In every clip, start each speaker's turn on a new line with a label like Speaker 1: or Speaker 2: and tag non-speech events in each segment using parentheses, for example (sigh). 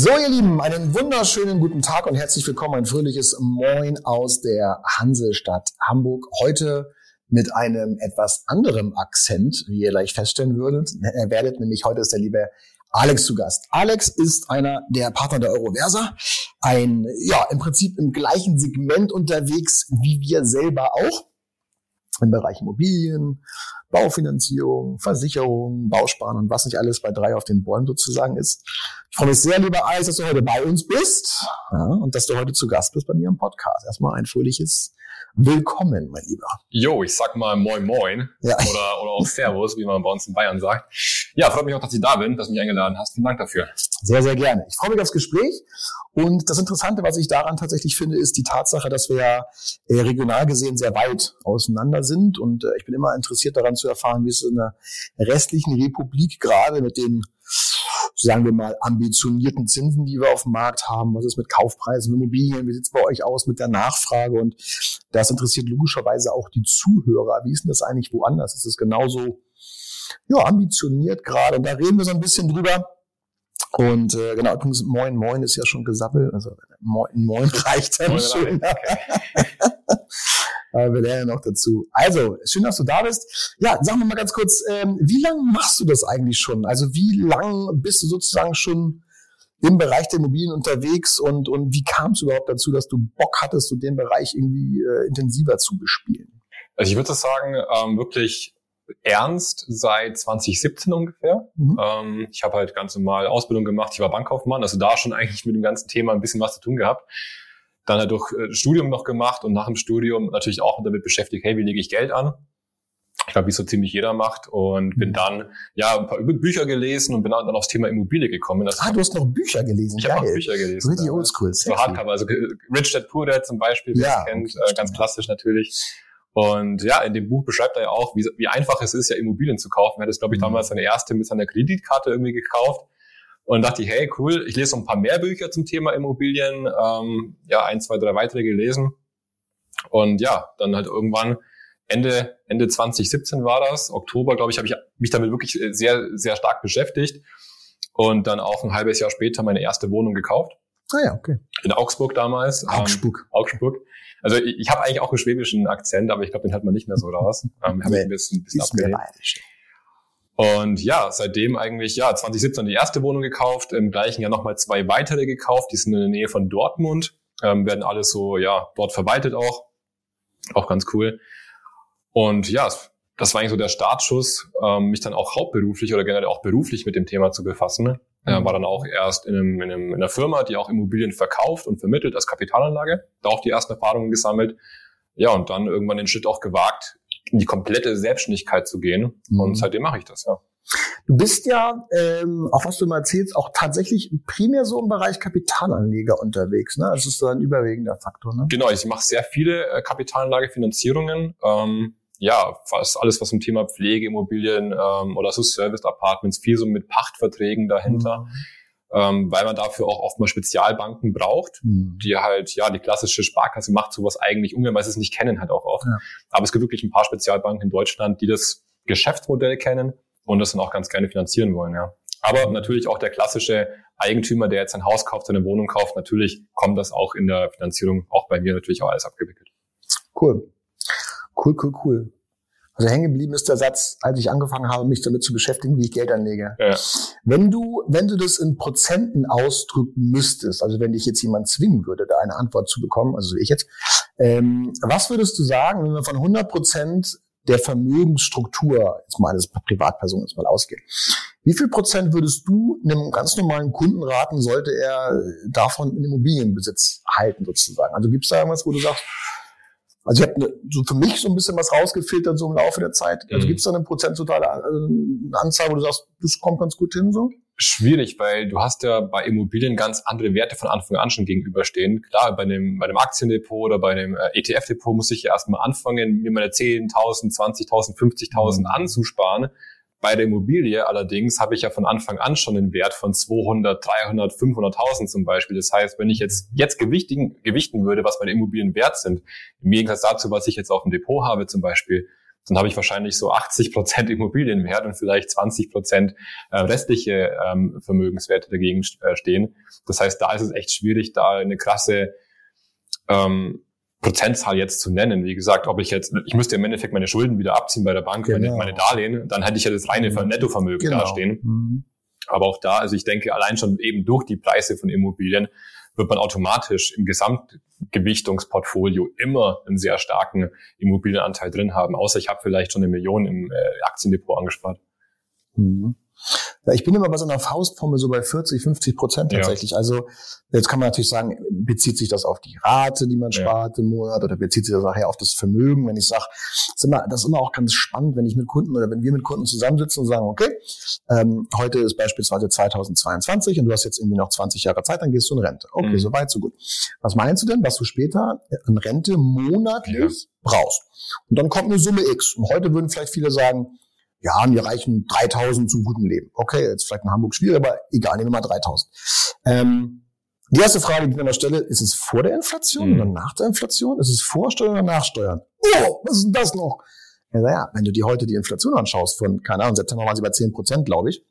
Speaker 1: So, ihr Lieben, einen wunderschönen guten Tag und herzlich willkommen. Ein fröhliches Moin aus der Hansestadt Hamburg. Heute mit einem etwas anderem Akzent, wie ihr gleich feststellen würdet, äh, werdet. Nämlich heute ist der liebe Alex zu Gast. Alex ist einer der Partner der Euroversa. Ein, ja, im Prinzip im gleichen Segment unterwegs wie wir selber auch. Im Bereich Immobilien, Baufinanzierung, Versicherung, Bausparen und was nicht alles bei drei auf den Bäumen sozusagen ist. Ich freue mich sehr, lieber Alex, dass du heute bei uns bist ja, und dass du heute zu Gast bist bei mir im Podcast. Erstmal ein fröhliches Willkommen, mein Lieber.
Speaker 2: Jo, ich sag mal Moin Moin ja. oder, oder auch Servus, wie man bei uns in Bayern sagt. Ja, freut mich auch, dass ich da bin, dass du mich eingeladen hast. Vielen Dank dafür.
Speaker 1: Sehr, sehr gerne. Ich freue mich aufs Gespräch. Und das Interessante, was ich daran tatsächlich finde, ist die Tatsache, dass wir ja äh, regional gesehen sehr weit auseinander sind. Und äh, ich bin immer interessiert daran zu erfahren, wie es in der restlichen Republik gerade mit den sagen wir mal, ambitionierten Zinsen, die wir auf dem Markt haben. Was ist mit Kaufpreisen, Immobilien? Wie sieht es bei euch aus mit der Nachfrage? Und das interessiert logischerweise auch die Zuhörer. Wie ist denn das eigentlich woanders? Ist es genauso ja, ambitioniert gerade? Und da reden wir so ein bisschen drüber. Und äh, genau, übrigens Moin Moin ist ja schon gesammelt. Also Moin Moin (laughs) reicht dann schon. (laughs) Aber wir lernen noch dazu. Also, schön, dass du da bist. Ja, sag mir mal ganz kurz, ähm, wie lange machst du das eigentlich schon? Also wie lange bist du sozusagen schon im Bereich der Immobilien unterwegs und, und wie kam es überhaupt dazu, dass du Bock hattest, so den Bereich irgendwie äh, intensiver zu bespielen?
Speaker 2: Also ich würde sagen, ähm, wirklich ernst seit 2017 ungefähr. Mhm. Ähm, ich habe halt ganz normal Ausbildung gemacht, ich war Bankkaufmann, also da schon eigentlich mit dem ganzen Thema ein bisschen was zu tun gehabt dann halt durch äh, Studium noch gemacht und nach dem Studium natürlich auch damit beschäftigt, hey, wie lege ich Geld an? Ich glaube, wie so ziemlich jeder macht und bin mhm. dann ja ein paar Bücher gelesen und bin dann aufs Thema Immobilie gekommen.
Speaker 1: Das ah, du hast noch Bücher gelesen?
Speaker 2: Ich habe noch Bücher gelesen.
Speaker 1: Richtig ja. oldschool.
Speaker 2: So Hardcover, also äh, Rich Dad Poor Dad zum Beispiel, wer ja, es kennt, okay, äh, ganz klassisch natürlich. Und ja, in dem Buch beschreibt er ja auch, wie, wie einfach es ist, ja Immobilien zu kaufen. Er hat es, glaube ich, mhm. damals seine erste mit seiner Kreditkarte irgendwie gekauft und dachte ich, hey, cool, ich lese noch ein paar mehr Bücher zum Thema Immobilien, ähm, ja, ein, zwei, drei weitere gelesen. Und ja, dann halt irgendwann Ende, Ende 2017 war das, Oktober, glaube ich, habe ich mich damit wirklich sehr, sehr stark beschäftigt. Und dann auch ein halbes Jahr später meine erste Wohnung gekauft.
Speaker 1: Ah ja, okay.
Speaker 2: In Augsburg damals.
Speaker 1: Augsburg.
Speaker 2: Ähm, Augsburg. Also ich, ich habe eigentlich auch einen schwäbischen Akzent, aber ich glaube, den hat man nicht mehr so raus. Ähm, nee, ein bisschen, ein bisschen abgelehnt. Und ja, seitdem eigentlich, ja, 2017 die erste Wohnung gekauft, im gleichen Jahr nochmal zwei weitere gekauft, die sind in der Nähe von Dortmund, ähm, werden alles so, ja, dort verwaltet auch. Auch ganz cool. Und ja, das war eigentlich so der Startschuss, ähm, mich dann auch hauptberuflich oder generell auch beruflich mit dem Thema zu befassen. Mhm. war dann auch erst in, einem, in, einem, in einer Firma, die auch Immobilien verkauft und vermittelt als Kapitalanlage. Da auch die ersten Erfahrungen gesammelt. Ja, und dann irgendwann den Schritt auch gewagt, in die komplette Selbstständigkeit zu gehen. Mhm. Und seitdem mache ich das, ja.
Speaker 1: Du bist ja, ähm, auch was du mal erzählst, auch tatsächlich primär so im Bereich Kapitalanleger unterwegs. Ne? Das ist so ein überwiegender Faktor. Ne?
Speaker 2: Genau, ich mache sehr viele äh, Kapitalanlagefinanzierungen. Ähm, ja, fast alles, was zum Thema Pflegeimmobilien ähm, oder so Service Apartments, viel so mit Pachtverträgen dahinter. Mhm ähm, weil man dafür auch oft mal Spezialbanken braucht, mhm. die halt, ja, die klassische Sparkasse macht sowas eigentlich ungern, weil sie es nicht kennen halt auch oft. Ja. Aber es gibt wirklich ein paar Spezialbanken in Deutschland, die das Geschäftsmodell kennen und das dann auch ganz gerne finanzieren wollen, ja. Aber natürlich auch der klassische Eigentümer, der jetzt ein Haus kauft, seine Wohnung kauft, natürlich kommt das auch in der Finanzierung auch bei mir natürlich auch alles abgewickelt.
Speaker 1: Cool. Cool, cool, cool. Also hängen geblieben ist der Satz, als ich angefangen habe, mich damit zu beschäftigen, wie ich Geld anlege. Ja. Wenn du, wenn du das in Prozenten ausdrücken müsstest, also wenn dich jetzt jemand zwingen würde, da eine Antwort zu bekommen, also so ich jetzt, ähm, was würdest du sagen, wenn wir von 100 Prozent der Vermögensstruktur, jetzt mal als Privatperson jetzt mal ausgehen, wie viel Prozent würdest du einem ganz normalen Kunden raten, sollte er davon in Immobilienbesitz halten sozusagen? Also gibt es da irgendwas, wo du sagst, Also ich habe ne, so für mich so ein bisschen was rausgefiltert so im Laufe der Zeit. Also mhm. gibt es da eine prozentuale eine Anzahl, wo du sagst, das kommt ganz gut hin so?
Speaker 2: Schwierig, weil du hast ja bei Immobilien ganz andere Werte von Anfang an schon gegenüberstehen. Klar, bei einem, bei einem Aktiendepot oder bei einem äh, ETF-Depot muss ich ja erstmal anfangen, mir meine 10.000, 20.000, 50.000 mhm. anzusparen. Bei der Immobilie allerdings habe ich ja von Anfang an schon einen Wert von 200, 300, 500.000 zum Beispiel. Das heißt, wenn ich jetzt, jetzt gewichtigen, gewichten würde, was meine Immobilien wert sind, im Gegensatz dazu, was ich jetzt auf dem Depot habe zum Beispiel, dann habe ich wahrscheinlich so 80 Prozent Immobilienwert und vielleicht 20 Prozent äh, restliche ähm, Vermögenswerte dagegen äh, stehen. Das heißt, da ist es echt schwierig, da eine krasse ähm, Prozentzahl jetzt zu nennen. Wie gesagt, ob ich jetzt, ich müsste im Endeffekt meine Schulden wieder abziehen bei der Bank, genau. meine, meine Darlehen, dann hätte ich ja das reine mhm. Nettovermögen genau. dastehen. Mhm. Aber auch da, also ich denke, allein schon eben durch die Preise von Immobilien wird man automatisch im Gesamtgewichtungsportfolio immer einen sehr starken Immobilienanteil drin haben, außer ich habe vielleicht schon eine Million im äh, Aktiendepot angespart.
Speaker 1: Mhm. Ja, ich bin immer bei so einer Faustformel so bei 40, 50 Prozent tatsächlich. Ja. Also jetzt kann man natürlich sagen, bezieht sich das auf die Rate, die man spart ja. im Monat oder bezieht sich das nachher auf das Vermögen? Wenn ich sage, das ist, immer, das ist immer auch ganz spannend, wenn ich mit Kunden oder wenn wir mit Kunden zusammensitzen und sagen, okay, ähm, heute ist beispielsweise 2022 und du hast jetzt irgendwie noch 20 Jahre Zeit, dann gehst du in Rente. Okay, mhm. so weit, so gut. Was meinst du denn, was du später an Rente monatlich brauchst? Und dann kommt eine Summe X. Und heute würden vielleicht viele sagen, ja, mir reichen 3000 zum guten Leben. Okay, jetzt vielleicht in Hamburg schwierig, aber egal, nehmen wir mal 3000. Ähm, die erste Frage, die ich mir stelle, ist es vor der Inflation mhm. oder nach der Inflation? Ist es Vorsteuern oder Nachsteuern? Oh, was ist denn das noch? Ja, naja, wenn du dir heute die Inflation anschaust von, keine Ahnung, September waren sie bei 10 Prozent, glaube ich.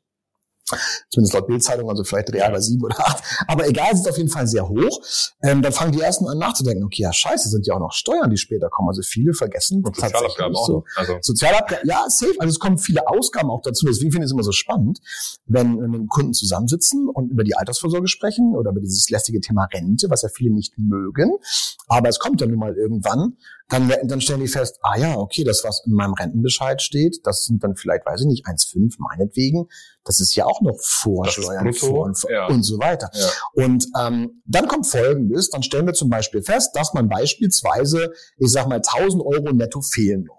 Speaker 1: Zumindest laut Bildzeitung, also vielleicht real bei sieben oder acht. Aber egal, es ist auf jeden Fall sehr hoch. Ähm, dann fangen die ersten an nachzudenken, okay, ja scheiße, sind ja auch noch Steuern, die später kommen. Also viele vergessen.
Speaker 2: Und Sozialabgaben auch. So.
Speaker 1: Also. Sozialabgaben, ja, safe. Also es kommen viele Ausgaben auch dazu. Deswegen finde ich es immer so spannend, wenn, wenn Kunden zusammensitzen und über die Altersvorsorge sprechen oder über dieses lästige Thema Rente, was ja viele nicht mögen. Aber es kommt ja nun mal irgendwann dann, dann stellen die fest, ah ja, okay, das, was in meinem Rentenbescheid steht, das sind dann vielleicht, weiß ich nicht, 1,5 meinetwegen. Das ist ja auch noch Vorsteuern vor und, ja. und so weiter. Ja. Und ähm, dann kommt Folgendes, dann stellen wir zum Beispiel fest, dass man beispielsweise, ich sag mal, 1000 Euro netto fehlen noch.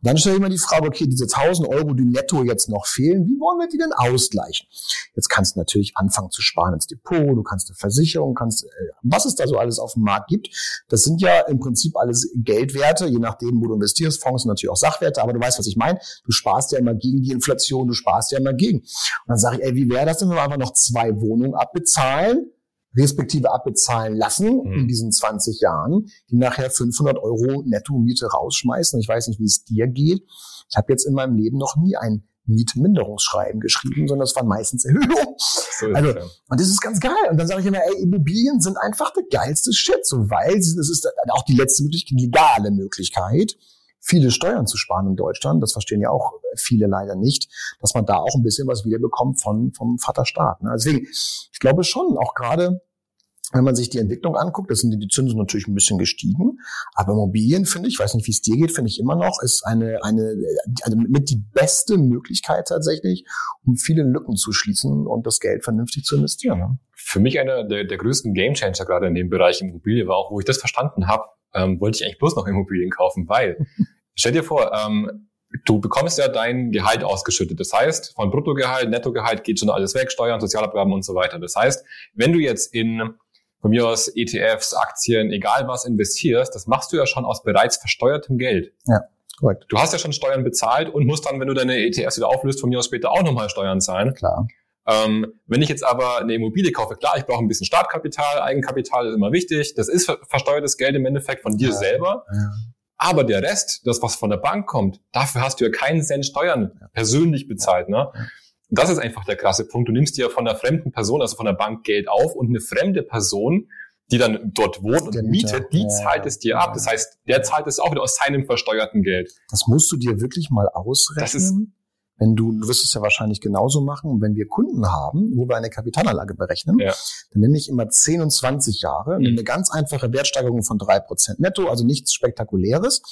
Speaker 1: Und dann stelle ich mir die Frage, okay, diese 1000 Euro, die netto jetzt noch fehlen, wie wollen wir die denn ausgleichen? Jetzt kannst du natürlich anfangen zu sparen ins Depot, du kannst eine Versicherung, kannst, äh, was es da so alles auf dem Markt gibt. Das sind ja im Prinzip alles Geldwerte, je nachdem, wo du investierst. Fonds sind natürlich auch Sachwerte, aber du weißt, was ich meine. Du sparst ja immer gegen die Inflation, du sparst ja immer gegen. Und dann sage ich, ey, wie wäre das denn, wenn wir einfach noch zwei Wohnungen abbezahlen? respektive abbezahlen lassen mhm. in diesen 20 Jahren, die nachher 500 Euro Netto-Miete rausschmeißen. Ich weiß nicht, wie es dir geht. Ich habe jetzt in meinem Leben noch nie ein Mietminderungsschreiben geschrieben, sondern es waren meistens Erhöhungen. So also, ja. und das ist ganz geil. Und dann sage ich immer, ey, Immobilien sind einfach der geilste Shit, so weil es ist auch die letzte Möglichkeit, legale Möglichkeit, viele Steuern zu sparen in Deutschland. Das verstehen ja auch viele leider nicht, dass man da auch ein bisschen was wiederbekommt von, vom Vaterstaat. Ne? Deswegen, ich glaube schon, auch gerade wenn man sich die Entwicklung anguckt, da sind die Zinsen natürlich ein bisschen gestiegen, aber Immobilien finde ich, weiß nicht, wie es dir geht, finde ich immer noch, ist eine, eine, also mit die beste Möglichkeit tatsächlich, um viele Lücken zu schließen und das Geld vernünftig zu investieren. Ne?
Speaker 2: Für mich einer der, der größten Gamechanger gerade in dem Bereich Immobilie war auch, wo ich das verstanden habe, ähm, wollte ich eigentlich bloß noch Immobilien kaufen, weil (laughs) Stell dir vor, ähm, du bekommst ja dein Gehalt ausgeschüttet. Das heißt, von Bruttogehalt, Nettogehalt geht schon alles weg, Steuern, Sozialabgaben und so weiter. Das heißt, wenn du jetzt in von mir aus ETFs, Aktien, egal was investierst, das machst du ja schon aus bereits versteuertem Geld.
Speaker 1: Ja, korrekt.
Speaker 2: Du hast ja schon Steuern bezahlt und musst dann, wenn du deine ETFs wieder auflöst, von mir aus später auch nochmal Steuern zahlen.
Speaker 1: Klar.
Speaker 2: Ähm, wenn ich jetzt aber eine Immobilie kaufe, klar, ich brauche ein bisschen Startkapital, Eigenkapital ist immer wichtig. Das ist versteuertes Geld im Endeffekt von dir ja, selber. Ja. Aber der Rest, das, was von der Bank kommt, dafür hast du ja keinen Cent Steuern persönlich bezahlt. Ne? Und das ist einfach der krasse Punkt. Du nimmst dir von einer fremden Person, also von der Bank Geld auf und eine fremde Person, die dann dort wohnt und mietet, die zahlt es dir ab. Das heißt, der zahlt es auch wieder aus seinem versteuerten Geld.
Speaker 1: Das musst du dir wirklich mal ausrechnen. Das ist wenn du, du wirst es ja wahrscheinlich genauso machen, wenn wir Kunden haben, wo wir eine Kapitalanlage berechnen, ja. dann nehme ich immer 10 und 20 Jahre, mhm. eine ganz einfache Wertsteigerung von drei Prozent netto, also nichts Spektakuläres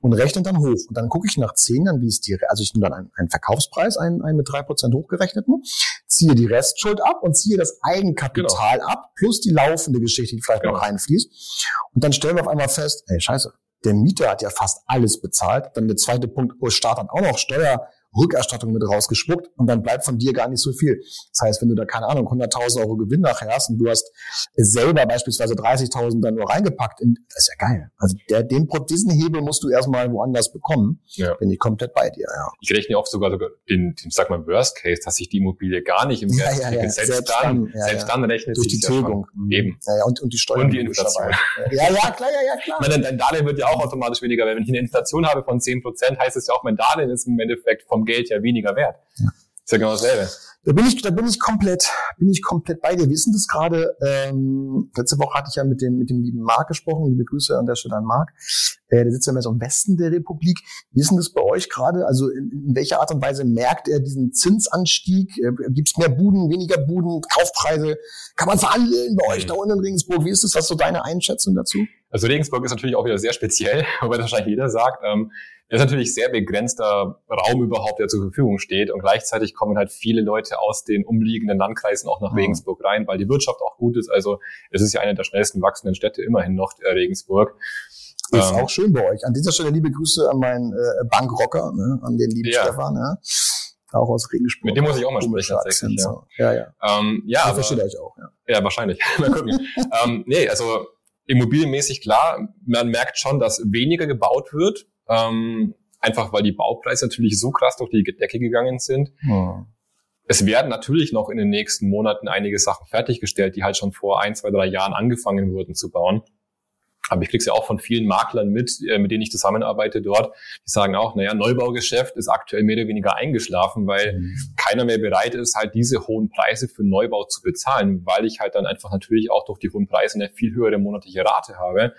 Speaker 1: und rechne dann hoch. Und dann gucke ich nach 10 Jahren, wie es dir, also ich nehme dann einen, einen Verkaufspreis, einen, einen mit drei Prozent hochgerechneten, ziehe die Restschuld ab und ziehe das Eigenkapital genau. ab, plus die laufende Geschichte, die vielleicht genau. noch reinfließt. Und dann stellen wir auf einmal fest, ey, scheiße, der Mieter hat ja fast alles bezahlt. Dann der zweite Punkt, oh, Staat hat auch noch Steuer, Rückerstattung mit rausgespuckt und dann bleibt von dir gar nicht so viel. Das heißt, wenn du da, keine Ahnung, 100.000 Euro Gewinn nachher hast und du hast selber beispielsweise 30.000 dann nur reingepackt, in, das ist ja geil. Also der, den, diesen Hebel musst du erstmal woanders bekommen. Ja. Bin ich komplett bei dir, ja.
Speaker 2: Ich rechne oft sogar, sogar den, den, sag mal, Worst Case, dass sich die Immobilie gar nicht im Wert ja, ja, ja. Selbst, selbst dann, dann selbst dann rechnet
Speaker 1: Durch die Tilgung.
Speaker 2: Ja Eben.
Speaker 1: Ja, ja, und, und die Steuern.
Speaker 2: Und die Inflation.
Speaker 1: ja, ja, klar, ja, ja, klar.
Speaker 2: Meine, dein Darlehen wird ja auch automatisch weniger, weil wenn ich eine Inflation habe von 10%, heißt es ja auch, mein Darlehen ist im Endeffekt vom Geld ja weniger wert. Ja. Ist ja genau dasselbe.
Speaker 1: Da bin ich, da bin ich komplett, bin ich komplett bei dir. Wie ist denn das gerade? Ähm, letzte Woche hatte ich ja mit dem, mit dem lieben Marc gesprochen. Liebe Grüße an der Stelle an Marc. Äh, der sitzt ja mehr so im Westen der Republik. Wie ist denn das bei euch gerade? Also in, in welcher Art und Weise merkt er diesen Zinsanstieg? Äh, Gibt es mehr Buden, weniger Buden, Kaufpreise? Kann man verhandeln bei euch da unten in Regensburg? Wie ist das? Was ist so deine Einschätzung dazu?
Speaker 2: Also Regensburg ist natürlich auch wieder sehr speziell, (laughs) wobei das wahrscheinlich jeder sagt. Ähm, ist natürlich sehr begrenzter Raum überhaupt, der zur Verfügung steht. Und gleichzeitig kommen halt viele Leute aus den umliegenden Landkreisen auch nach mhm. Regensburg rein, weil die Wirtschaft auch gut ist. Also es ist ja eine der schnellsten wachsenden Städte immerhin noch, äh, Regensburg.
Speaker 1: Ist ähm, auch schön bei euch. An dieser Stelle liebe Grüße an meinen äh, Bankrocker, ne, an den lieben ja. Stefan. Ja. Auch aus Regensburg.
Speaker 2: Mit dem muss ich auch mal sprechen, tatsächlich. Ja,
Speaker 1: ja. Ja,
Speaker 2: ähm, ja aber,
Speaker 1: versteht euch auch.
Speaker 2: Ja, ja wahrscheinlich. (laughs) mal gucken. (laughs) ähm, nee, also immobilienmäßig klar, man merkt schon, dass weniger gebaut wird. Ähm, einfach weil die Baupreise natürlich so krass durch die Decke gegangen sind. Hm. Es werden natürlich noch in den nächsten Monaten einige Sachen fertiggestellt, die halt schon vor ein, zwei, drei Jahren angefangen wurden zu bauen. Aber ich kriege ja auch von vielen Maklern mit, äh, mit denen ich zusammenarbeite dort. Die sagen auch, naja, Neubaugeschäft ist aktuell mehr oder weniger eingeschlafen, weil mhm. keiner mehr bereit ist, halt diese hohen Preise für Neubau zu bezahlen, weil ich halt dann einfach natürlich auch durch die hohen Preise eine viel höhere monatliche Rate habe.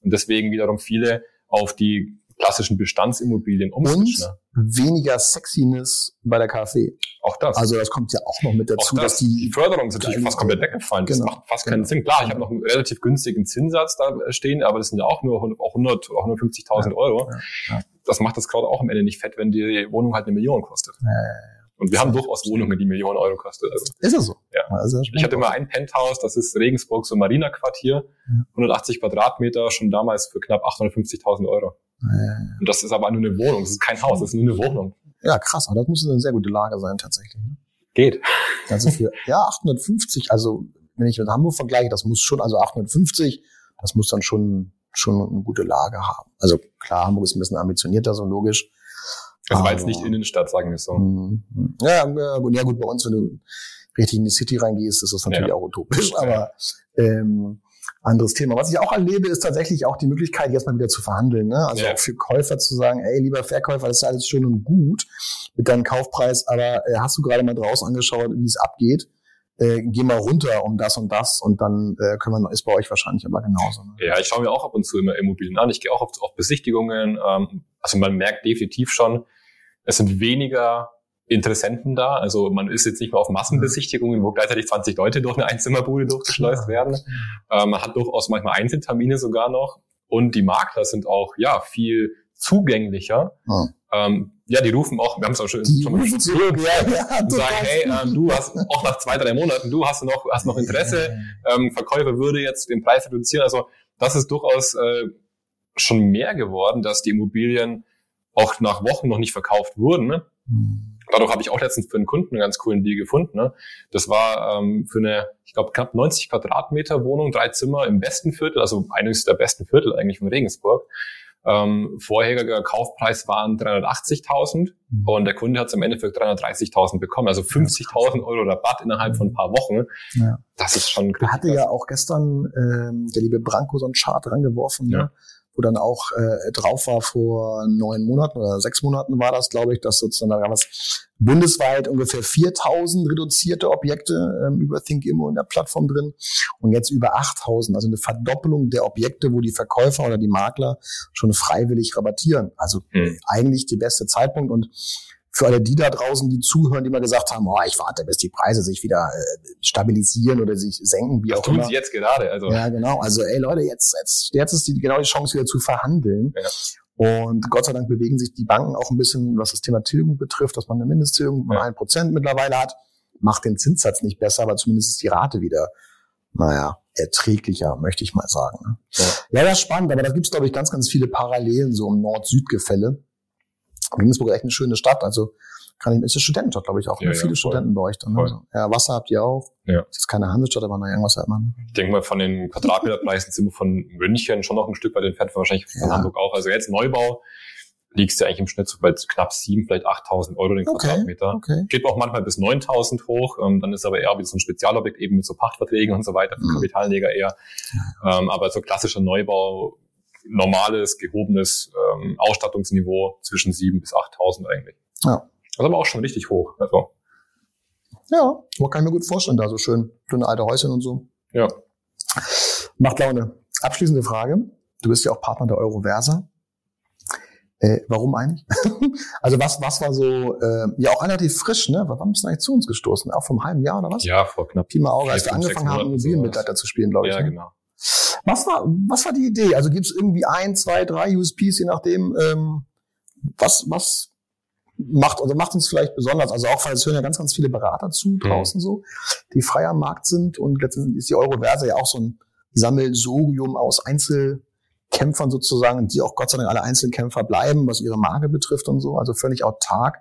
Speaker 2: Und deswegen wiederum viele auf die klassischen Bestandsimmobilien
Speaker 1: umswitchen. Und weniger Sexiness bei der KfW.
Speaker 2: Auch das.
Speaker 1: Also das kommt ja auch noch mit dazu,
Speaker 2: das.
Speaker 1: dass die,
Speaker 2: die Förderung ist natürlich fast komplett weggefallen. Das genau. macht fast keinen genau. Sinn. Klar, ich habe noch einen relativ günstigen Zinssatz da stehen, aber das sind ja auch nur 100, auch 100 oder 150.000 ja. Euro. Ja. Ja. Das macht das gerade auch am Ende nicht fett, wenn die Wohnung halt eine Million kostet. Ja. Und wir haben durchaus Wohnungen, die Millionen Euro kosten. Also,
Speaker 1: ist das so?
Speaker 2: Ja. Also ich hatte mal ein Penthouse, das ist Regensburg, so Marina-Quartier, ja. 180 Quadratmeter, schon damals für knapp 850.000 Euro. Ja. Und das ist aber nur eine Wohnung, das ist kein Haus, das ist nur eine Wohnung.
Speaker 1: Ja, krass, aber das muss eine sehr gute Lage sein tatsächlich. Ne?
Speaker 2: Geht.
Speaker 1: Also für, ja, 850, also wenn ich mit Hamburg vergleiche, das muss schon, also 850, das muss dann schon, schon eine gute Lage haben. Also klar, Hamburg ist ein bisschen ambitionierter, so logisch.
Speaker 2: Also war jetzt nicht Innenstadt, sagen wir so.
Speaker 1: Mhm. Ja, ja, gut, ja gut, bei uns, wenn du richtig in die City reingehst, ist das natürlich ja. auch utopisch, aber ähm, anderes Thema. Was ich auch erlebe, ist tatsächlich auch die Möglichkeit, jetzt mal wieder zu verhandeln. Ne? Also ja. auch für Käufer zu sagen, ey, lieber Verkäufer, das ist alles schön und gut mit deinem Kaufpreis, aber äh, hast du gerade mal draußen angeschaut, wie es abgeht? Äh, geh mal runter um das und das und dann äh, können wir, ist bei euch wahrscheinlich aber genauso. Ne?
Speaker 2: Ja, ich schaue mir auch ab und zu immer Immobilien an. Ich gehe auch auf, auf Besichtigungen. Ähm, also man merkt definitiv schon, es sind weniger Interessenten da. Also man ist jetzt nicht mehr auf Massenbesichtigungen, wo gleichzeitig 20 Leute durch eine Einzimmerbude durchgeschleust werden. Äh, man hat durchaus manchmal Einzeltermine sogar noch. Und die Makler sind auch ja viel zugänglicher. Oh. Ähm, ja, die rufen auch, wir haben es auch schon, die schon mal zurück, ja, ja, (laughs) und sagen, hey, ähm, du hast auch nach zwei, drei Monaten, du hast noch, hast noch Interesse, ähm, Verkäufer würde jetzt den Preis reduzieren. Also das ist durchaus äh, schon mehr geworden, dass die Immobilien auch nach Wochen noch nicht verkauft wurden. Ne? Mhm. Dadurch habe ich auch letztens für einen Kunden einen ganz coolen Deal gefunden. Ne? Das war ähm, für eine, ich glaube, knapp 90 Quadratmeter Wohnung, drei Zimmer im besten Viertel, also eines der besten Viertel eigentlich von Regensburg. Ähm, vorheriger Kaufpreis waren 380.000 mhm. und der Kunde hat es im Endeffekt 330.000 bekommen, also 50.000 Euro Rabatt innerhalb von ein paar Wochen. Ja. Das ist schon.
Speaker 1: Da hatte ja auch gestern ähm, der liebe Branko so einen Chart rangeworfen. Ja. Ne? Wo dann auch äh, drauf war vor neun Monaten oder sechs Monaten war das, glaube ich, dass sozusagen da was bundesweit ungefähr 4000 reduzierte Objekte ähm, über ThinkImmo in der Plattform drin und jetzt über 8000, also eine Verdoppelung der Objekte, wo die Verkäufer oder die Makler schon freiwillig rabattieren. Also mhm. eigentlich der beste Zeitpunkt und für alle die da draußen, die zuhören, die mal gesagt haben, oh, ich warte, bis die Preise sich wieder äh, stabilisieren oder sich senken, wie
Speaker 2: das
Speaker 1: auch
Speaker 2: tun
Speaker 1: immer.
Speaker 2: sie jetzt gerade. Also.
Speaker 1: Ja, genau. Also, ey Leute, jetzt, jetzt, jetzt ist die, genau die Chance wieder zu verhandeln. Ja. Und Gott sei Dank bewegen sich die Banken auch ein bisschen, was das Thema Tilgung betrifft, dass man eine Mindesttilgung von ein ja. Prozent mittlerweile hat. Macht den Zinssatz nicht besser, aber zumindest ist die Rate wieder naja, erträglicher, möchte ich mal sagen. Ne? Ja. ja, das ist spannend, aber da gibt es, glaube ich, ganz, ganz viele Parallelen so im Nord-Süd-Gefälle. Regensburg ist echt eine schöne Stadt, also kann ich, ist eine Studentenstadt, glaube ich, auch. Ja, ne? ja, Viele voll. Studenten bei euch dann. Ne? Also, ja, Wasser habt ihr auch. Ja. Ist jetzt keine Handelsstadt, aber naja, irgendwas hat man.
Speaker 2: Ich denke mal, von den Quadratmeterpreisen sind wir von München schon noch ein Stück weit entfernt, wahrscheinlich von ja. Hamburg auch. Also jetzt Neubau liegst du eigentlich im Schnitt so bei knapp sieben, vielleicht 8.000 Euro den okay, Quadratmeter. Okay. Geht auch manchmal bis 9.000 hoch. Ähm, dann ist aber eher wie so ein Spezialobjekt eben mit so Pachtverträgen und so weiter, für mhm. Kapitalleger eher. Ähm, aber so klassischer Neubau, normales, gehobenes ähm, Ausstattungsniveau zwischen sieben bis 8.000 eigentlich. Ja. Das ist aber auch schon richtig hoch. Also.
Speaker 1: Ja, man kann mir gut vorstellen, da so schön, schöne alte Häuschen und so. Ja. Macht Laune. Abschließende Frage. Du bist ja auch Partner der Euroversa. Äh, warum eigentlich? (laughs) also was, was war so, äh, ja auch relativ frisch, ne? Wann bist du eigentlich zu uns gestoßen? Auch vom halben Jahr oder was?
Speaker 2: Ja, vor knapp.
Speaker 1: Pi mal Auge, als wir angefangen haben, Immobilienmitleiter zu spielen, glaube ich. Ja, ne? genau. Was war, was war die Idee? Also gibt es irgendwie ein, zwei, drei USPs, je nachdem, ähm, was, was macht, oder macht uns vielleicht besonders, also auch, weil es hören ja ganz, ganz viele Berater zu mhm. draußen mhm. so, die frei am Markt sind und letztendlich ist die Euroverse ja auch so ein Sammelsurium aus Einzel, Kämpfern sozusagen, die auch Gott sei Dank alle Einzelkämpfer bleiben, was ihre Marke betrifft und so, also völlig autark.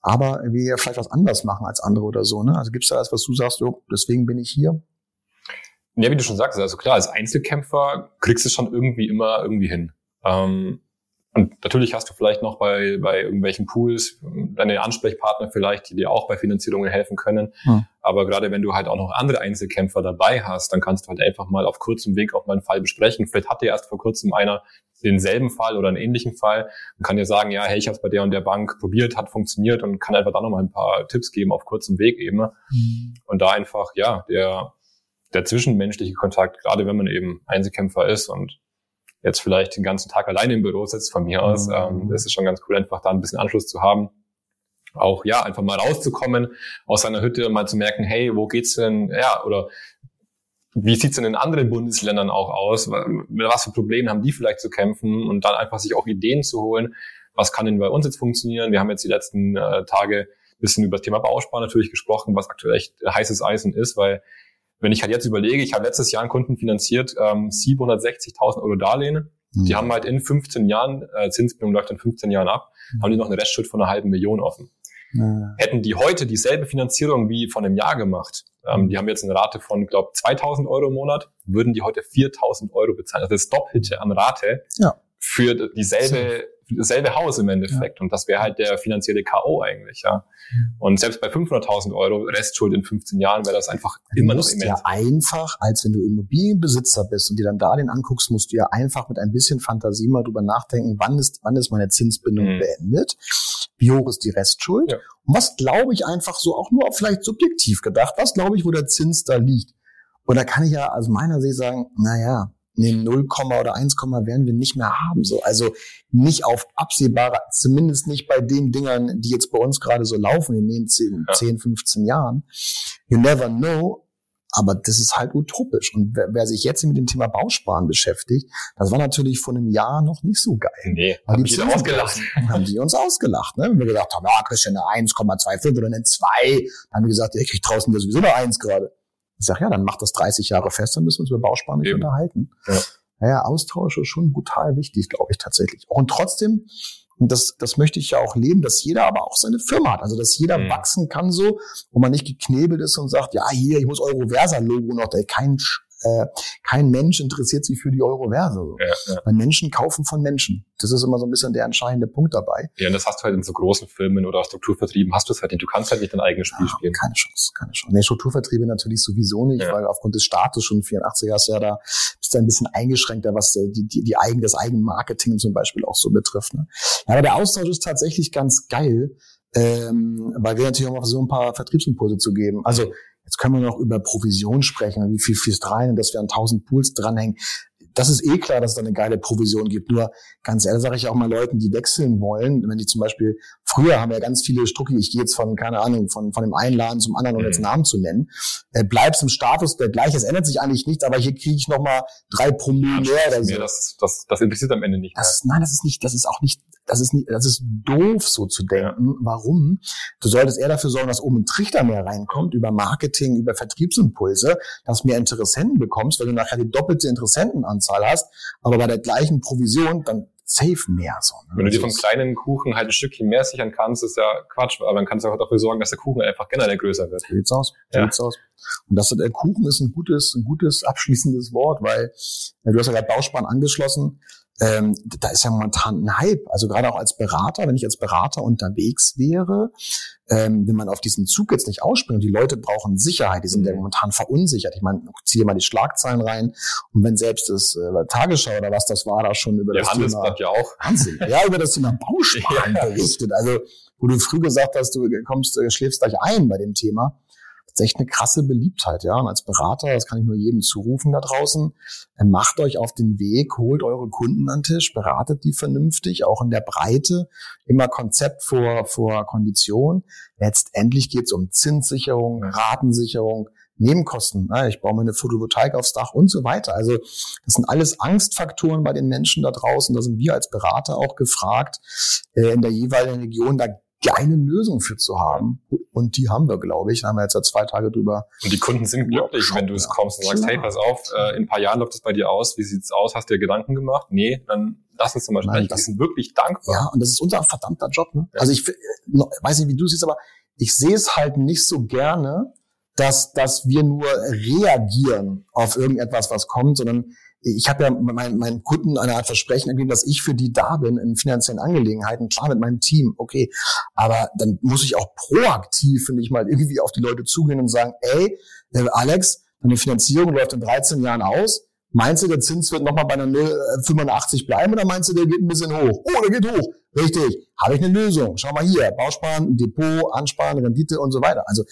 Speaker 1: Aber wir ja vielleicht was anders machen als andere oder so. Ne? Also gibt es da was, was du sagst, jo, deswegen bin ich hier?
Speaker 2: Ja, wie du schon sagst, also klar, als Einzelkämpfer kriegst du es schon irgendwie immer irgendwie hin. Ähm, und natürlich hast du vielleicht noch bei, bei irgendwelchen Pools deine Ansprechpartner vielleicht, die dir auch bei Finanzierungen helfen können. Hm. Aber gerade wenn du halt auch noch andere Einzelkämpfer dabei hast, dann kannst du halt einfach mal auf kurzem Weg auch mal einen Fall besprechen. Vielleicht hat dir erst vor kurzem einer denselben Fall oder einen ähnlichen Fall und kann dir sagen, ja, hey, ich habe es bei der und der Bank probiert, hat funktioniert und kann einfach da noch mal ein paar Tipps geben auf kurzem Weg eben. Mhm. Und da einfach, ja, der, der zwischenmenschliche Kontakt, gerade wenn man eben Einzelkämpfer ist und jetzt vielleicht den ganzen Tag alleine im Büro sitzt von mir aus. Mhm. Ähm, das ist schon ganz cool, einfach da ein bisschen Anschluss zu haben. Auch ja, einfach mal rauszukommen aus seiner Hütte mal zu merken, hey, wo geht's denn, ja, oder wie sieht's denn in anderen Bundesländern auch aus? Mit was für Problemen haben die vielleicht zu kämpfen? Und dann einfach sich auch Ideen zu holen. Was kann denn bei uns jetzt funktionieren? Wir haben jetzt die letzten äh, Tage bisschen über das Thema Bauspar natürlich gesprochen, was aktuell echt heißes Eisen ist, weil wenn ich halt jetzt überlege, ich habe letztes Jahr einen Kunden finanziert, ähm, 760.000 Euro Darlehen. Mhm. Die haben halt in 15 Jahren, äh, Zinsbindung läuft in 15 Jahren ab, mhm. haben die noch eine Restschuld von einer halben Million offen. Mhm. Hätten die heute dieselbe Finanzierung wie von einem Jahr gemacht, ähm, die haben jetzt eine Rate von, glaube 2.000 Euro im Monat, würden die heute 4.000 Euro bezahlen. Also das Doppelte an Rate ja. für dieselbe dasselbe Haus im Endeffekt. Ja. Und das wäre halt der finanzielle K.O. eigentlich, ja. Und selbst bei 500.000 Euro Restschuld in 15 Jahren wäre das einfach
Speaker 1: du
Speaker 2: immer
Speaker 1: noch immens. ja einfach, als wenn du Immobilienbesitzer bist und dir dann Darlehen anguckst, musst du ja einfach mit ein bisschen Fantasie mal drüber nachdenken, wann ist, wann ist meine Zinsbindung mhm. beendet? Wie hoch ist die Restschuld? Ja. Und was glaube ich einfach so auch nur vielleicht subjektiv gedacht, was glaube ich, wo der Zins da liegt? Und da kann ich ja aus meiner Sicht sagen, na ja, nee, 0, oder 1, werden wir nicht mehr haben. So, also nicht auf absehbare, zumindest nicht bei den Dingern, die jetzt bei uns gerade so laufen in den 10, ja. 10 15 Jahren. You never know. Aber das ist halt utopisch. Und wer, wer, sich jetzt mit dem Thema Bausparen beschäftigt, das war natürlich vor einem Jahr noch nicht so geil.
Speaker 2: Nee, haben die ausgelacht. (laughs)
Speaker 1: Haben die uns ausgelacht, ne? Wenn wir gedacht haben, ja, kriegst du eine 1,25 oder eine 2, dann haben wir gesagt, ja, ich krieg draußen ja sowieso eine 1 gerade. Ich sage, ja, dann macht das 30 Jahre fest, dann müssen wir uns über Bausparen nicht Eben. unterhalten. Ja. Naja, Austausch ist schon brutal wichtig, glaube ich tatsächlich. Und trotzdem, das, das möchte ich ja auch leben, dass jeder aber auch seine Firma hat. Also, dass jeder mhm. wachsen kann so, wo man nicht geknebelt ist und sagt, ja, hier, ich muss Euroversa-Logo noch, ey, kein äh, kein Mensch interessiert sich für die Euroverse. Ja, ja. Weil Menschen kaufen von Menschen. Das ist immer so ein bisschen der entscheidende Punkt dabei.
Speaker 2: Ja, und das hast du halt in so großen Filmen oder Strukturvertrieben, hast du es halt nicht. Du kannst halt nicht dein eigenes Spiel ja, spielen.
Speaker 1: Keine Chance, keine Chance. Nee, Strukturvertriebe natürlich sowieso nicht, weil aufgrund des Status schon 84er ist ja da, bist du ein bisschen eingeschränkter, was die, die, die eigen, das Eigenmarketing zum Beispiel auch so betrifft. Ne? Ja, aber der Austausch ist tatsächlich ganz geil, ähm, weil wir natürlich auch mal so ein paar Vertriebsimpulse zu geben. Also Jetzt können wir noch über Provision sprechen, wie viel fließt rein und dass wir an 1000 Pools dranhängen. Das ist eh klar, dass es da eine geile Provision gibt. Nur ganz ehrlich sage ich auch mal Leuten, die wechseln wollen, wenn die zum Beispiel, früher haben wir ja ganz viele Strucki, ich gehe jetzt von, keine Ahnung, von, von dem einen Laden zum anderen, um jetzt mhm. Namen zu nennen, äh, bleibst im Status der gleich, es ändert sich eigentlich nichts, aber hier kriege ich nochmal drei Promille mehr oder so.
Speaker 2: Das, das, das interessiert am Ende nicht.
Speaker 1: Das, nein, das ist nicht, das ist auch nicht das ist nicht, das ist doof, so zu denken. Warum? Du solltest eher dafür sorgen, dass oben ein Trichter mehr reinkommt über Marketing, über Vertriebsimpulse, dass mehr Interessenten bekommst, weil du nachher die doppelte Interessentenanzahl hast, aber bei der gleichen Provision, dann safe mehr. So,
Speaker 2: ne? Wenn du dir vom kleinen Kuchen halt ein Stückchen mehr sichern kannst, ist ja Quatsch, aber dann kannst du auch dafür sorgen, dass der Kuchen einfach generell größer wird.
Speaker 1: So sieht's aus. So ja. sieht's aus. Und das der Kuchen ist ein gutes, ein gutes abschließendes Wort, weil ja, du hast ja gerade Bauspann angeschlossen ähm, da ist ja momentan ein Hype. Also gerade auch als Berater, wenn ich als Berater unterwegs wäre, ähm, wenn man auf diesen Zug jetzt nicht ausspringt, die Leute brauchen Sicherheit, die sind ja mhm. momentan verunsichert. Ich meine, zieh dir mal die Schlagzeilen rein und wenn selbst das äh, Tagesschau oder was das war, da schon über
Speaker 2: ja,
Speaker 1: das
Speaker 2: Handelsblatt
Speaker 1: Thema,
Speaker 2: ja auch.
Speaker 1: Wahnsinn, ja, über das Thema (laughs) Bausparen ja. berichtet. Also, wo du früh gesagt hast, du kommst, äh, schläfst gleich ein bei dem Thema ist echt eine krasse Beliebtheit, ja. Und als Berater, das kann ich nur jedem zurufen da draußen, äh, macht euch auf den Weg, holt eure Kunden an den Tisch, beratet die vernünftig, auch in der Breite, immer Konzept vor, vor Kondition. Letztendlich geht es um Zinssicherung, Ratensicherung, Nebenkosten. Ich baue mir eine Photovoltaik aufs Dach und so weiter. Also das sind alles Angstfaktoren bei den Menschen da draußen. Da sind wir als Berater auch gefragt, äh, in der jeweiligen Region da geile Lösung für zu haben. Und die haben wir, glaube ich. Da haben wir jetzt ja zwei Tage drüber.
Speaker 2: Und die Kunden sind glücklich, wenn du es kommst und sagst, hey, pass auf, äh, in ein paar Jahren läuft es bei dir aus. Wie sieht's aus? Hast du dir Gedanken gemacht? Nee, dann lass uns zum Beispiel. Nein, das, die sind wirklich dankbar.
Speaker 1: Ja, und das ist unser verdammter Job. Ne? Ja. Also ich weiß nicht, wie du siehst, aber ich sehe es halt nicht so gerne, dass, dass wir nur reagieren auf irgendetwas, was kommt, sondern ich habe ja meinen mein Kunden eine Art Versprechen gegeben, dass ich für die da bin in finanziellen Angelegenheiten, klar mit meinem Team, okay, aber dann muss ich auch proaktiv, finde ich mal, irgendwie auf die Leute zugehen und sagen, ey, äh, Alex, deine Finanzierung läuft in 13 Jahren aus, meinst du, der Zins wird nochmal bei einer 0,85 bleiben oder meinst du, der geht ein bisschen hoch? Oh, der geht hoch. Richtig, habe ich eine Lösung. Schau mal hier, Bausparen, Depot, Ansparen, Rendite und so weiter. Also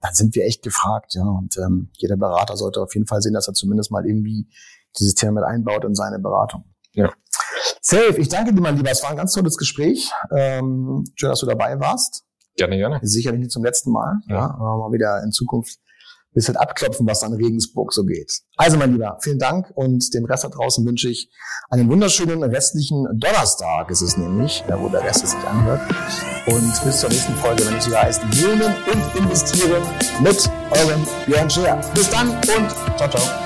Speaker 1: da sind wir echt gefragt, ja. Und ähm, jeder Berater sollte auf jeden Fall sehen, dass er zumindest mal irgendwie dieses Thema mit einbaut in seine Beratung.
Speaker 2: Ja.
Speaker 1: Safe, ich danke dir mal lieber. Es war ein ganz tolles Gespräch. Ähm, schön, dass du dabei warst.
Speaker 2: Gerne, gerne.
Speaker 1: Sicherlich nicht zum letzten Mal. Ja. ja aber mal wieder in Zukunft ein bisschen abklopfen, was an Regensburg so geht. Also, mein Lieber, vielen Dank und dem Rest da draußen wünsche ich einen wunderschönen restlichen Donnerstag, ist es nämlich, wo der Rest es sich anhört. Und bis zur nächsten Folge, wenn es wieder heißt Wohnen und Investieren mit eurem Björn Scheer. Bis dann und ciao, ciao.